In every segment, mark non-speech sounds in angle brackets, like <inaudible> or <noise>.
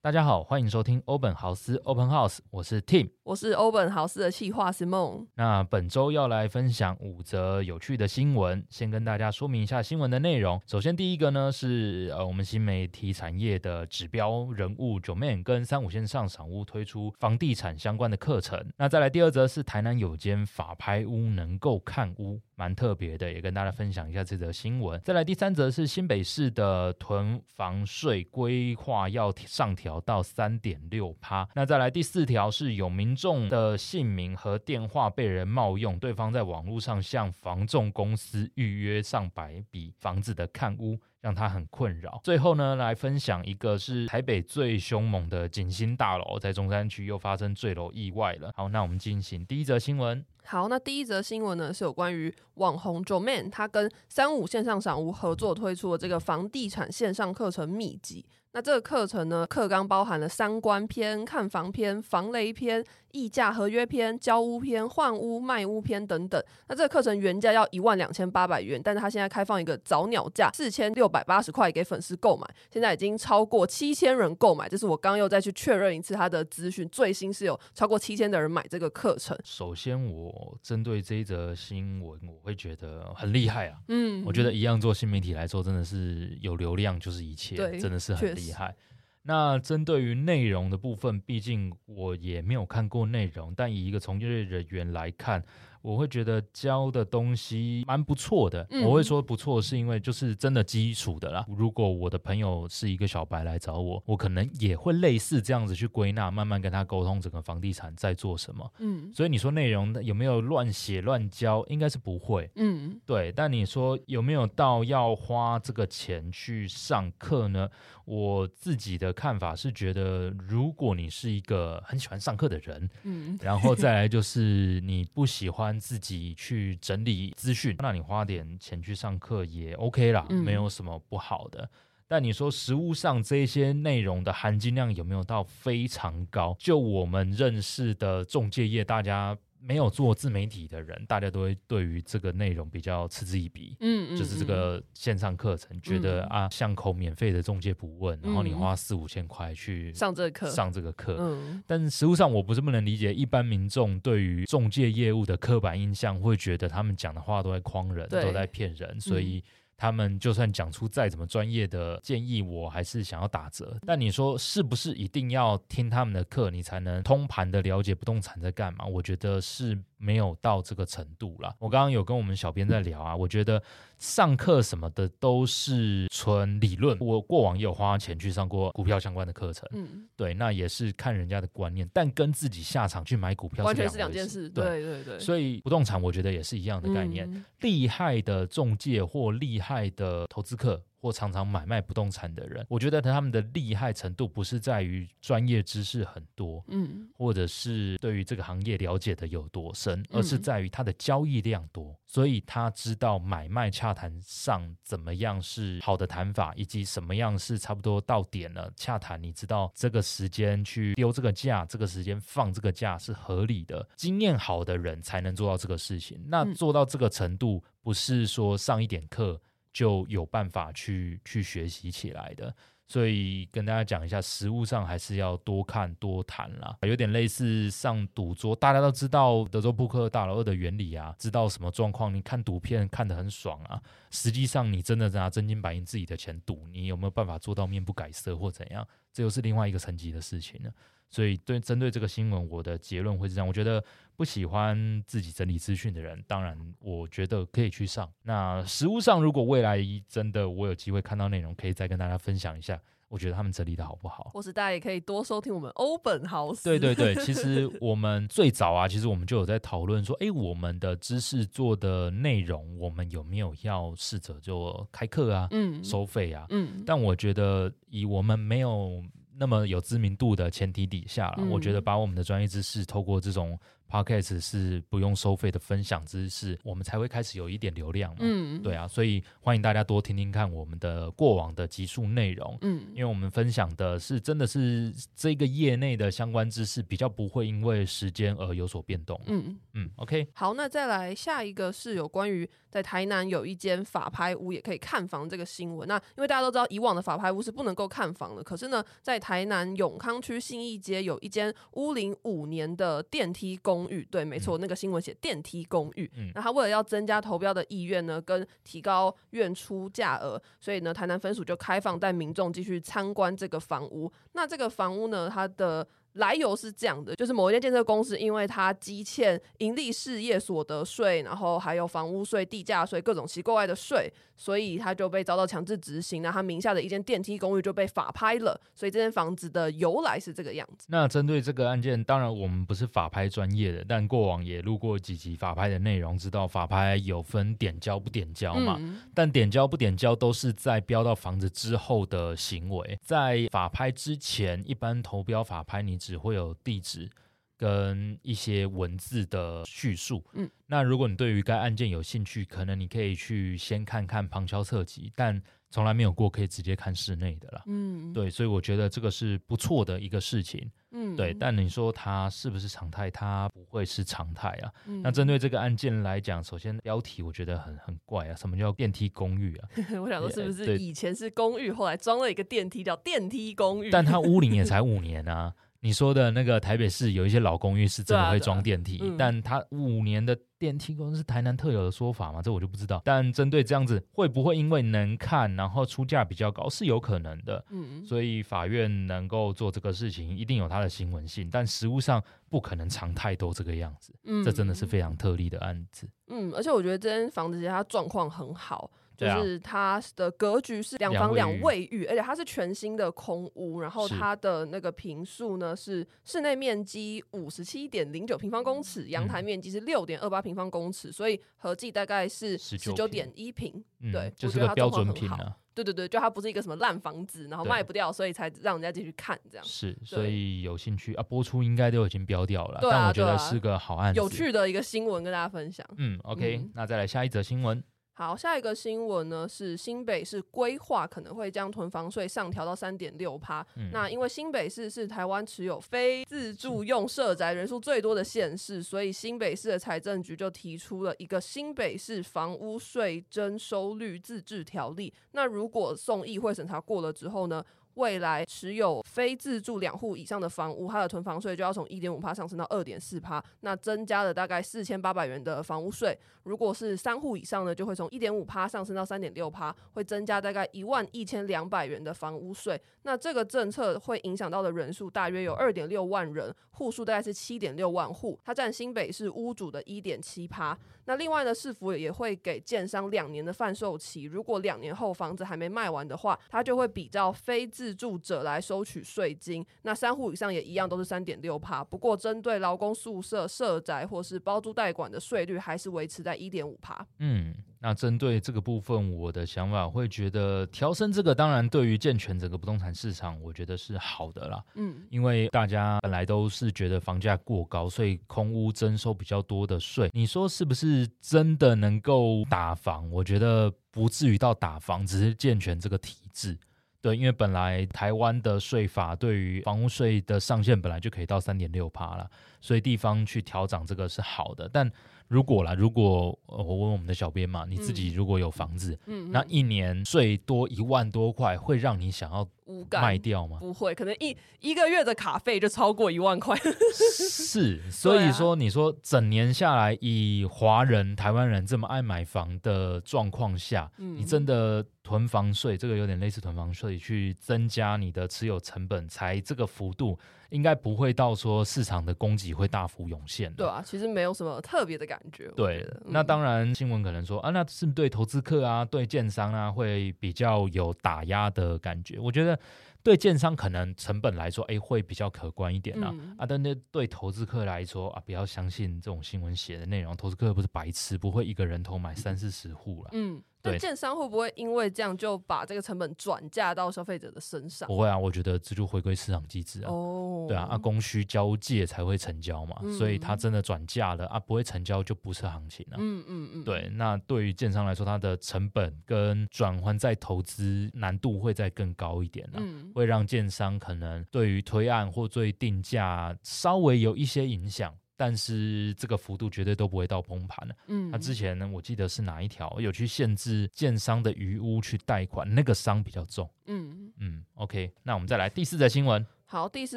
大家好，欢迎收听欧本豪斯 Open House，我是 Tim，我是欧本豪斯的企划是梦。那本周要来分享五则有趣的新闻，先跟大家说明一下新闻的内容。首先第一个呢是呃我们新媒体产业的指标人物 Joeman 跟三五线上赏屋推出房地产相关的课程。那再来第二则是台南有间法拍屋能够看屋。蛮特别的，也跟大家分享一下这则新闻。再来第三则是新北市的囤房税规划要上调到三点六趴。那再来第四条是有民众的姓名和电话被人冒用，对方在网络上向房仲公司预约上百笔房子的看屋。让他很困扰。最后呢，来分享一个是台北最凶猛的景星大楼，在中山区又发生坠楼意外了。好，那我们进行第一则新闻。好，那第一则新闻呢是有关于网红 Joeman，他跟三五线上赏屋合作推出的这个房地产线上课程秘籍。那这个课程呢，课纲包含了三观篇、看房篇、防雷篇、议价合约篇、交屋篇、换屋卖屋篇等等。那这个课程原价要一万两千八百元，但是他现在开放一个早鸟价四千六百八十块给粉丝购买，现在已经超过七千人购买。这是我刚刚又再去确认一次他的资讯，最新是有超过七千的人买这个课程。首先，我针对这一则新闻，我会觉得很厉害啊。嗯，我觉得一样做新媒体来说，真的是有流量就是一切，真的是很厉害。那针对于内容的部分，毕竟我也没有看过内容，但以一个从业人员来看。我会觉得教的东西蛮不错的。我会说不错，是因为就是真的基础的啦。如果我的朋友是一个小白来找我，我可能也会类似这样子去归纳，慢慢跟他沟通整个房地产在做什么。嗯，所以你说内容有没有乱写乱教？应该是不会。嗯，对。但你说有没有到要花这个钱去上课呢？我自己的看法是觉得，如果你是一个很喜欢上课的人，嗯，然后再来就是你不喜欢。自己去整理资讯，那你花点钱去上课也 OK 啦，没有什么不好的。嗯、但你说实物上这些内容的含金量有没有到非常高？就我们认识的中介业，大家。没有做自媒体的人，大家都会对于这个内容比较嗤之以鼻。嗯，嗯，嗯，就是这个线上课程，觉得啊，巷口免费的中介不问，嗯、然后你花四五千块去上这个课，上这个课。嗯，但实物上我不是不能理解，一般民众对于中介业务的刻板印象，会觉得他们讲的话都在诓人，都在骗人，所以。他们就算讲出再怎么专业的建议，我还是想要打折。但你说是不是一定要听他们的课，你才能通盘的了解不动产在干嘛？我觉得是没有到这个程度啦。我刚刚有跟我们小编在聊啊，我觉得上课什么的都是纯理论。我过往也有花钱去上过股票相关的课程，嗯，对，那也是看人家的观念，但跟自己下场去买股票是完全是两件事。对对对，所以不动产我觉得也是一样的概念。嗯、厉害的中介或厉害害的投资客或常常买卖不动产的人，我觉得他们的厉害程度不是在于专业知识很多，嗯，或者是对于这个行业了解的有多深，而是在于他的交易量多，所以他知道买卖洽谈上怎么样是好的谈法，以及什么样是差不多到点了洽谈，你知道这个时间去丢这个价，这个时间放这个价是合理的，经验好的人才能做到这个事情。那做到这个程度，不是说上一点课。就有办法去去学习起来的，所以跟大家讲一下，实务上还是要多看多谈啦，有点类似上赌桌，大家都知道德州扑克大老二的原理啊，知道什么状况，你看赌片看得很爽啊，实际上你真的拿真金白银自己的钱赌，你有没有办法做到面不改色或怎样？这又是另外一个层级的事情了。所以对针对这个新闻，我的结论会是这样：我觉得不喜欢自己整理资讯的人，当然我觉得可以去上。那实物上，如果未来真的我有机会看到内容，可以再跟大家分享一下，我觉得他们整理的好不好？或是大家也可以多收听我们欧本豪斯。对对对，其实 <laughs> 我们最早啊，其实我们就有在讨论说，哎，我们的知识做的内容，我们有没有要试着就开课啊，嗯，收费啊，嗯。但我觉得以我们没有。那么有知名度的前提底下了，嗯、我觉得把我们的专业知识透过这种。Podcast 是不用收费的分享知识，我们才会开始有一点流量嘛。嗯，对啊，所以欢迎大家多听听看我们的过往的集数内容。嗯，因为我们分享的是真的是这个业内的相关知识，比较不会因为时间而有所变动。嗯嗯，OK。好，那再来下一个是有关于在台南有一间法拍屋也可以看房这个新闻。那因为大家都知道以往的法拍屋是不能够看房的，可是呢，在台南永康区信义街有一间屋龄五年的电梯公公寓，对，没错，那个新闻写电梯公寓。嗯，那他为了要增加投标的意愿呢，跟提高愿出价额，所以呢，台南分署就开放带民众继续参观这个房屋。那这个房屋呢，它的来由是这样的，就是某一间建设公司，因为它积欠盈利事业所得税，然后还有房屋税、地价税各种奇怪的税，所以他就被遭到强制执行。那他名下的一间电梯公寓就被法拍了，所以这间房子的由来是这个样子。那针对这个案件，当然我们不是法拍专业的，但过往也录过几集法拍的内容，知道法拍有分点交不点交嘛？嗯、但点交不点交都是在标到房子之后的行为，在法拍之前，一般投标法拍你。只会有地址跟一些文字的叙述。嗯，那如果你对于该案件有兴趣，可能你可以去先看看旁敲侧击，但从来没有过可以直接看室内的啦。嗯，对，所以我觉得这个是不错的一个事情。嗯，对，但你说它是不是常态？它不会是常态啊。嗯，那针对这个案件来讲，首先标题我觉得很很怪啊，什么叫电梯公寓啊？<laughs> 我想说是不是以前是公寓，后来装了一个电梯叫电梯公寓？但它屋龄也 <laughs> 才五年啊。你说的那个台北市有一些老公寓是真的会装电梯，啊啊嗯、但它五年的电梯公司是台南特有的说法嘛？这我就不知道。但针对这样子，会不会因为能看，然后出价比较高，是有可能的。嗯，所以法院能够做这个事情，一定有它的新闻性，但实务上不可能常态都这个样子。嗯，这真的是非常特例的案子。嗯，而且我觉得这间房子其实它状况很好。就是它的格局是两房两卫浴，而且它是全新的空屋，然后它的那个平数呢是室内面积五十七点零九平方公尺，阳台面积是六点二八平方公尺，所以合计大概是十九点一平。对，就是个标准品啊。对对对，就它不是一个什么烂房子，然后卖不掉，所以才让人家继续看这样。是，所以有兴趣啊，播出应该都已经标掉了，但我觉得是个好案子，有趣的一个新闻跟大家分享。嗯，OK，那再来下一则新闻。好，下一个新闻呢是新北市规划可能会将囤房税上调到三点六趴。嗯、那因为新北市是台湾持有非自住用社宅人数最多的县市，所以新北市的财政局就提出了一个新北市房屋税征收率自治条例。那如果送议会审查过了之后呢，未来持有非自住两户以上的房屋，它的囤房税就要从一点五趴上升到二点四趴，那增加了大概四千八百元的房屋税。如果是三户以上呢，就会从一点五趴上升到三点六趴，会增加大概一万一千两百元的房屋税。那这个政策会影响到的人数大约有二点六万人，户数大概是七点六万户，它占新北市屋主的一点七趴。那另外呢，市府也会给建商两年的贩售期，如果两年后房子还没卖完的话，它就会比照非自住者来收取税金。那三户以上也一样，都是三点六趴。不过针对劳工宿舍、社宅或是包租代管的税率，还是维持在一点五趴。嗯。那针对这个部分，我的想法会觉得调升这个，当然对于健全整个不动产市场，我觉得是好的啦。嗯，因为大家本来都是觉得房价过高，所以空屋征收比较多的税。你说是不是真的能够打房？我觉得不至于到打房，只是健全这个体制。对，因为本来台湾的税法对于房屋税的上限本来就可以到三点六趴了，所以地方去调涨这个是好的，但。如果啦，如果我问我们的小编嘛，你自己如果有房子，嗯，那一年税多一万多块，会让你想要卖掉吗？不会，可能一一个月的卡费就超过一万块。<laughs> 是，所以说你说整年下来，以华人、台湾人这么爱买房的状况下，嗯，你真的囤房税，这个有点类似囤房税，去增加你的持有成本，才这个幅度。应该不会到说市场的供给会大幅涌现。对啊，其实没有什么特别的感觉。对，嗯、那当然新闻可能说啊，那是不是对投资客啊、对建商啊会比较有打压的感觉？我觉得。对建商可能成本来说，哎，会比较可观一点啊。嗯、啊，但那对投资客来说啊，不要相信这种新闻写的内容。投资客不是白痴，不会一个人头买三四十户了。嗯，那建商会不会因为这样就把这个成本转嫁到消费者的身上？不会啊，我觉得这就回归市场机制啊。哦，对啊，啊供需交界才会成交嘛，嗯、所以它真的转嫁了啊，不会成交就不是行情了、啊。嗯嗯嗯，对，那对于建商来说，它的成本跟转换再投资难度会再更高一点了、啊，嗯、会让建商可能对于推案或对定价稍微有一些影响。但是这个幅度绝对都不会到崩盘了。嗯，那之前呢，我记得是哪一条有去限制建商的余屋去贷款，那个伤比较重。嗯嗯，OK，那我们再来第四则新闻。好，第四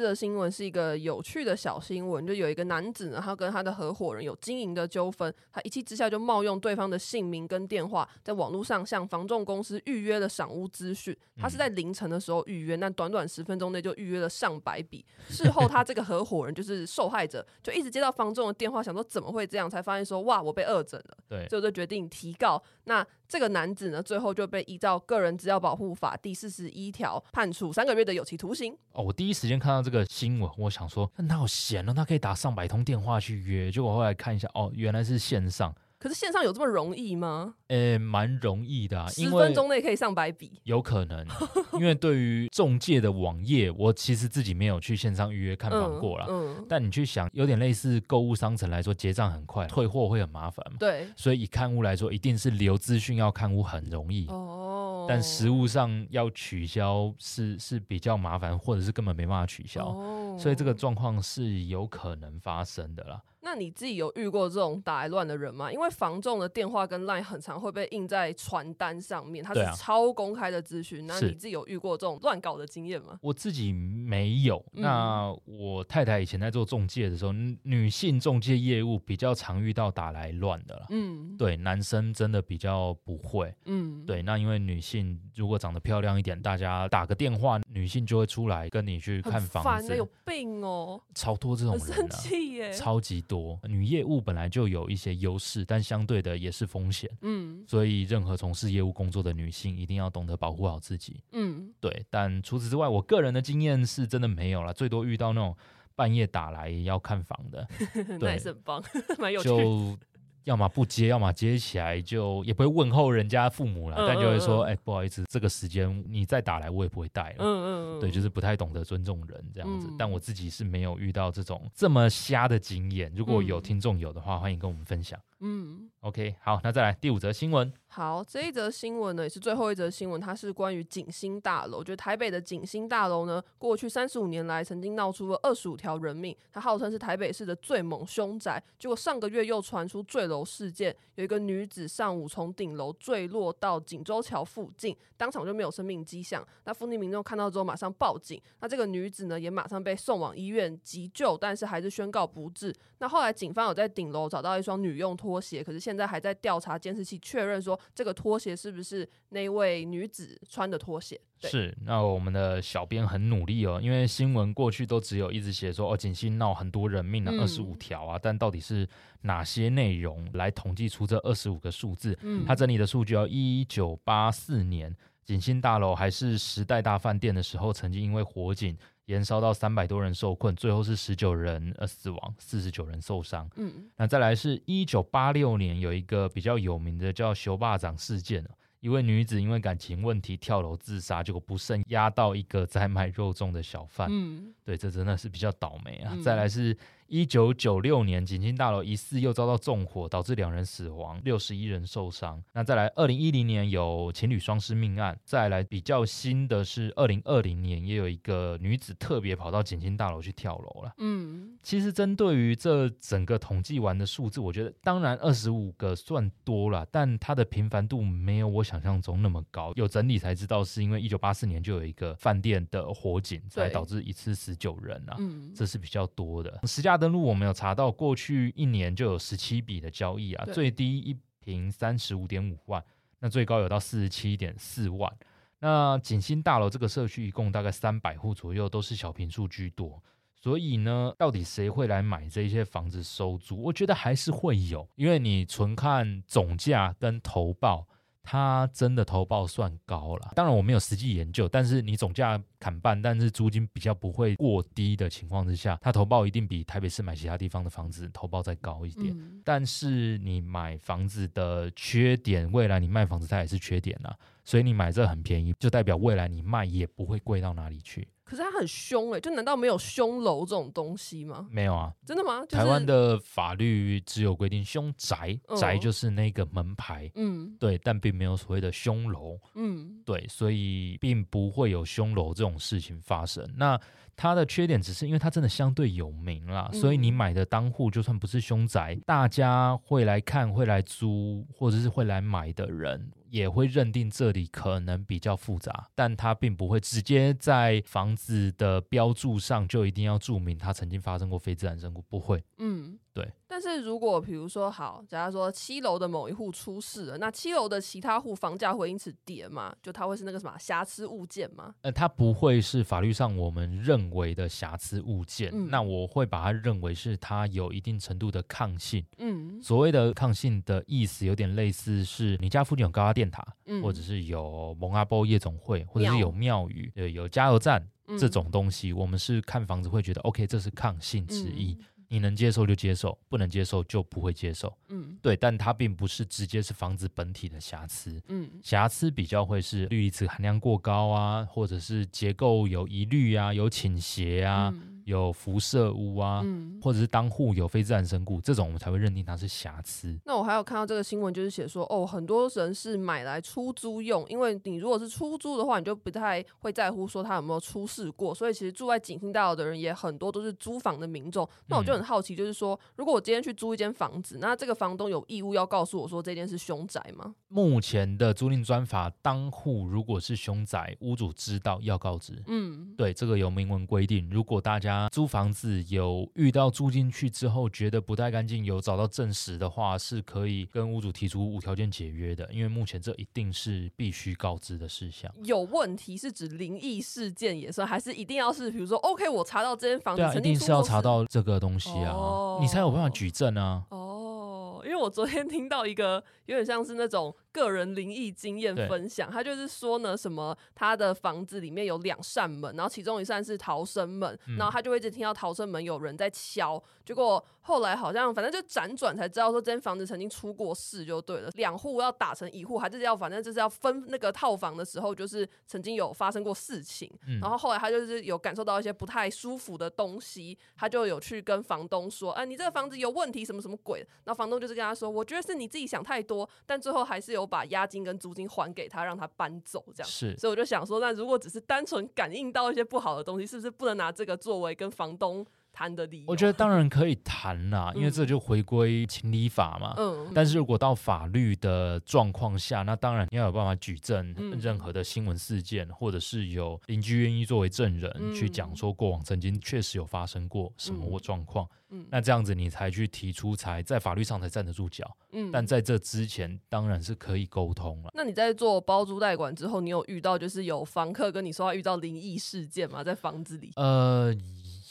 个新闻是一个有趣的小新闻，就有一个男子呢，他跟他的合伙人有经营的纠纷，他一气之下就冒用对方的姓名跟电话，在网络上向房仲公司预约了赏屋资讯。他是在凌晨的时候预约，那短短十分钟内就预约了上百笔。事后他这个合伙人就是受害者，就一直接到房仲的电话，想说怎么会这样，才发现说哇，我被恶整了。对，所以就决定提告。那这个男子呢，最后就被依照个人资料保护法第四十一条判处三个月的有期徒刑。哦，我第一时间看到这个新闻，我想说，那好闲哦，他可以打上百通电话去约。结果后来看一下，哦，原来是线上。可是线上有这么容易吗？诶、欸，蛮容易的、啊，十分钟内可以上百笔，有可能。<laughs> 因为对于中介的网页，我其实自己没有去线上预约看房过啦。嗯嗯、但你去想，有点类似购物商城来说，结账很快，退货会很麻烦嘛。对。所以以看屋来说，一定是留资讯要看屋很容易。哦。但实物上要取消是是比较麻烦，或者是根本没办法取消。哦。所以这个状况是有可能发生的啦。那你自己有遇过这种打来乱的人吗？因为房仲的电话跟 line 很常会被印在传单上面，它是超公开的资讯。啊、那你自己有遇过这种乱搞的经验吗？我自己没有。嗯、那我太太以前在做中介的时候，女性中介业务比较常遇到打来乱的了。嗯，对，男生真的比较不会。嗯，对，那因为女性如果长得漂亮一点，大家打个电话，女性就会出来跟你去看房子。烦，有病哦！超多这种人、啊，生气耶，超级多。女业务本来就有一些优势，但相对的也是风险。嗯，所以任何从事业务工作的女性一定要懂得保护好自己。嗯，对。但除此之外，我个人的经验是真的没有了，最多遇到那种半夜打来要看房的，<laughs> 对，很棒，<laughs> 蛮有趣。就要么不接，要么接起来就也不会问候人家父母了，嗯、但就会说：“哎、嗯欸，不好意思，这个时间你再打来，我也不会带了。”嗯嗯对，就是不太懂得尊重人这样子。嗯、但我自己是没有遇到这种这么瞎的经验。如果有听众有的话，欢迎跟我们分享。嗯，OK，好，那再来第五则新闻。好，这一则新闻呢也是最后一则新闻，它是关于景星大楼。就台北的景星大楼呢，过去三十五年来曾经闹出了二十五条人命，它号称是台北市的最猛凶宅。结果上个月又传出坠楼事件，有一个女子上午从顶楼坠落到锦州桥附近，当场就没有生命迹象。那附近民众看到之后马上报警，那这个女子呢也马上被送往医院急救，但是还是宣告不治。那后来警方有在顶楼找到一双女用拖鞋，可是现在还在调查监视器，确认说这个拖鞋是不是那位女子穿的拖鞋。是，那我们的小编很努力哦，因为新闻过去都只有一直写说哦，景星闹很多人命啊，二十五条啊，但到底是哪些内容来统计出这二十五个数字？嗯，他整理的数据哦，一九八四年景星大楼还是时代大饭店的时候，曾经因为火警。延烧到三百多人受困，最后是十九人呃死亡，四十九人受伤。嗯，那再来是一九八六年有一个比较有名的叫“熊霸掌”事件，一位女子因为感情问题跳楼自杀，结果不慎压到一个在卖肉粽的小贩。嗯，对，这真的是比较倒霉啊。嗯，再来是。一九九六年，景星大楼疑似又遭到纵火，导致两人死亡，六十一人受伤。那再来，二零一零年有情侣双尸命案。再来比较新的是，二零二零年也有一个女子特别跑到景星大楼去跳楼了。嗯，其实针对于这整个统计完的数字，我觉得当然二十五个算多了，但它的频繁度没有我想象中那么高。有整理才知道，是因为一九八四年就有一个饭店的火警，才导致一次死九人啊。嗯，这是比较多的。实价。登录我们有查到，过去一年就有十七笔的交易啊，最低一平三十五点五万，那最高有到四十七点四万。那景星大楼这个社区一共大概三百户左右，都是小平数居多，所以呢，到底谁会来买这些房子收租？我觉得还是会有，因为你纯看总价跟投报，它真的投报算高了。当然我没有实际研究，但是你总价砍半，但是租金比较不会过低的情况之下，他投报一定比台北市买其他地方的房子投报再高一点。嗯、但是你买房子的缺点，未来你卖房子它也是缺点啊，所以你买这很便宜，就代表未来你卖也不会贵到哪里去。可是它很凶哎、欸，就难道没有凶楼这种东西吗？没有啊，真的吗？就是、台湾的法律只有规定凶宅，嗯、宅就是那个门牌，嗯，对，但并没有所谓的凶楼，嗯，对，所以并不会有凶楼这种事情发生。那它的缺点只是因为它真的相对有名啦，嗯、所以你买的当户就算不是凶宅，大家会来看、会来租或者是会来买的人。也会认定这里可能比较复杂，但它并不会直接在房子的标注上就一定要注明它曾经发生过非自然身故，不会。嗯，对。但是如果比如说好，假如说七楼的某一户出事了，那七楼的其他户房价会因此跌吗？就它会是那个什么瑕疵物件吗？呃，它不会是法律上我们认为的瑕疵物件，嗯、那我会把它认为是它有一定程度的抗性。嗯，所谓的抗性的意思有点类似是你家附近有高压电。塔，嗯、或者是有蒙阿波夜总会，或者是有庙宇，对，有加油站、嗯、这种东西，我们是看房子会觉得 OK，这是抗性之一，嗯、你能接受就接受，不能接受就不会接受。嗯，对，但它并不是直接是房子本体的瑕疵。嗯，瑕疵比较会是氯离子含量过高啊，或者是结构有疑虑啊，有倾斜啊。嗯有辐射屋啊，嗯、或者是当户有非自然身故，这种我们才会认定它是瑕疵。那我还有看到这个新闻，就是写说，哦，很多人是买来出租用，因为你如果是出租的话，你就不太会在乎说他有没有出事过。所以其实住在景兴大楼的人也很多都是租房的民众。那我就很好奇，就是说，嗯、如果我今天去租一间房子，那这个房东有义务要告诉我说这间是凶宅吗？目前的租赁专法，当户如果是凶宅，屋主知道要告知。嗯，对，这个有明文规定。如果大家租房子有遇到住进去之后觉得不太干净，有找到证实的话，是可以跟屋主提出无条件解约的。因为目前这一定是必须告知的事项。有问题是指灵异事件也算，还是一定要是比如说，OK，我查到这间房子，对啊，一定是要查到这个东西啊，哦、你才有办法举证啊。哦，因为我昨天听到一个有点像是那种。个人灵异经验分享，他就是说呢，什么他的房子里面有两扇门，然后其中一扇是逃生门，嗯、然后他就会一直听到逃生门有人在敲，结果后来好像反正就辗转才知道说这间房子曾经出过事就对了，两户要打成一户，还是要反正就是要分那个套房的时候，就是曾经有发生过事情，嗯、然后后来他就是有感受到一些不太舒服的东西，他就有去跟房东说，哎、啊，你这个房子有问题，什么什么鬼？然后房东就是跟他说，我觉得是你自己想太多，但最后还是有。我把押金跟租金还给他，让他搬走，这样是。所以我就想说，那如果只是单纯感应到一些不好的东西，是不是不能拿这个作为跟房东谈的理由？我觉得当然可以谈啦，因为这就回归情理法嘛。嗯。但是如果到法律的状况下，那当然你要有办法举证任何的新闻事件，嗯、或者是有邻居愿意作为证人、嗯、去讲说过往曾经确实有发生过什么状况。嗯嗯，那这样子你才去提出，才在法律上才站得住脚。嗯，但在这之前当然是可以沟通了。那你在做包租代管之后，你有遇到就是有房客跟你说他遇到灵异事件吗？在房子里？呃，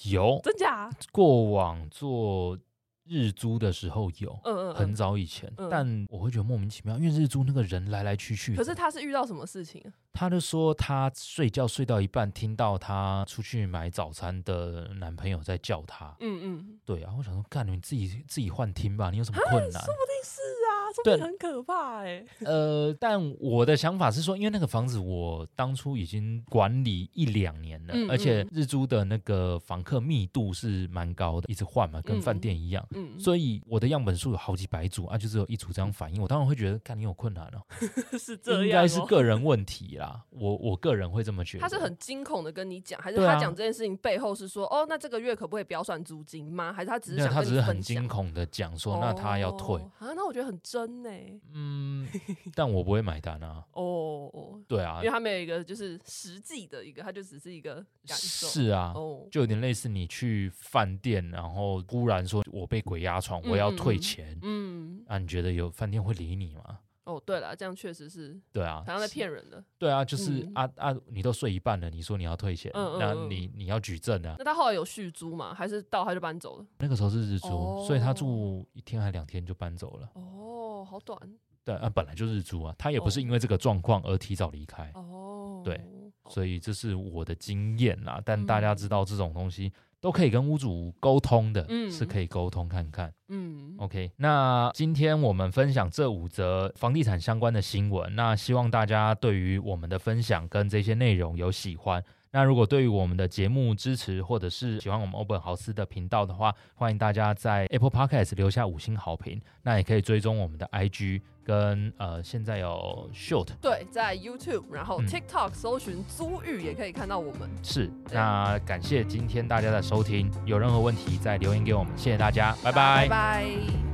有，真假？过往做。日租的时候有，嗯嗯，很早以前，嗯、但我会觉得莫名其妙，因为日租那个人来来去去。可是他是遇到什么事情？他就说他睡觉睡到一半，听到他出去买早餐的男朋友在叫他。嗯嗯，对啊，我想说，干你自己自己幻听吧，你有什么困难？说不定是啊，说不定很可怕哎、欸。<laughs> 呃，但我的想法是说，因为那个房子我当初已经管理一两年了，嗯嗯，而且日租的那个房客密度是蛮高的，一直换嘛，跟饭店一样。嗯所以我的样本数有好几百组啊，就只有一组这样反应，我当然会觉得，看你有困难哦，<laughs> 是这样、哦，应该是个人问题啦。我我个人会这么觉得。他是很惊恐的跟你讲，还是他讲这件事情背后是说，啊、哦，那这个月可不可以不要算租金吗？还是他只是想？他只是很惊恐的讲说，那他要退、哦、啊？那我觉得很真呢。嗯，<laughs> 但我不会买单啊。哦，对啊，因为他没有一个就是实际的一个，他就只是一个感受。是啊，哦，就有点类似你去饭店，然后忽然说我被。鬼压床，我要退钱。嗯，嗯啊，你觉得有饭店会理你吗？哦，对了，这样确实是。对啊，好像在骗人的。对啊，就是、嗯、啊啊，你都睡一半了，你说你要退钱，嗯嗯嗯，那你你要举证啊。那他后来有续租吗？还是到他就搬走了？那个时候是日租，哦、所以他住一天还两天就搬走了。哦，好短。对啊，本来就日租啊，他也不是因为这个状况而提早离开。哦，对。所以这是我的经验啦。但大家知道这种东西都可以跟屋主沟通的，嗯，是可以沟通看看。嗯，OK。那今天我们分享这五则房地产相关的新闻，那希望大家对于我们的分享跟这些内容有喜欢。那如果对于我们的节目支持，或者是喜欢我们欧本豪斯的频道的话，欢迎大家在 Apple Podcast 留下五星好评。那也可以追踪我们的 IG 跟呃，现在有 Short，对，在 YouTube，然后 TikTok、嗯、搜寻租寓也可以看到我们。是，那感谢今天大家的收听，有任何问题再留言给我们，谢谢大家，拜拜，拜拜。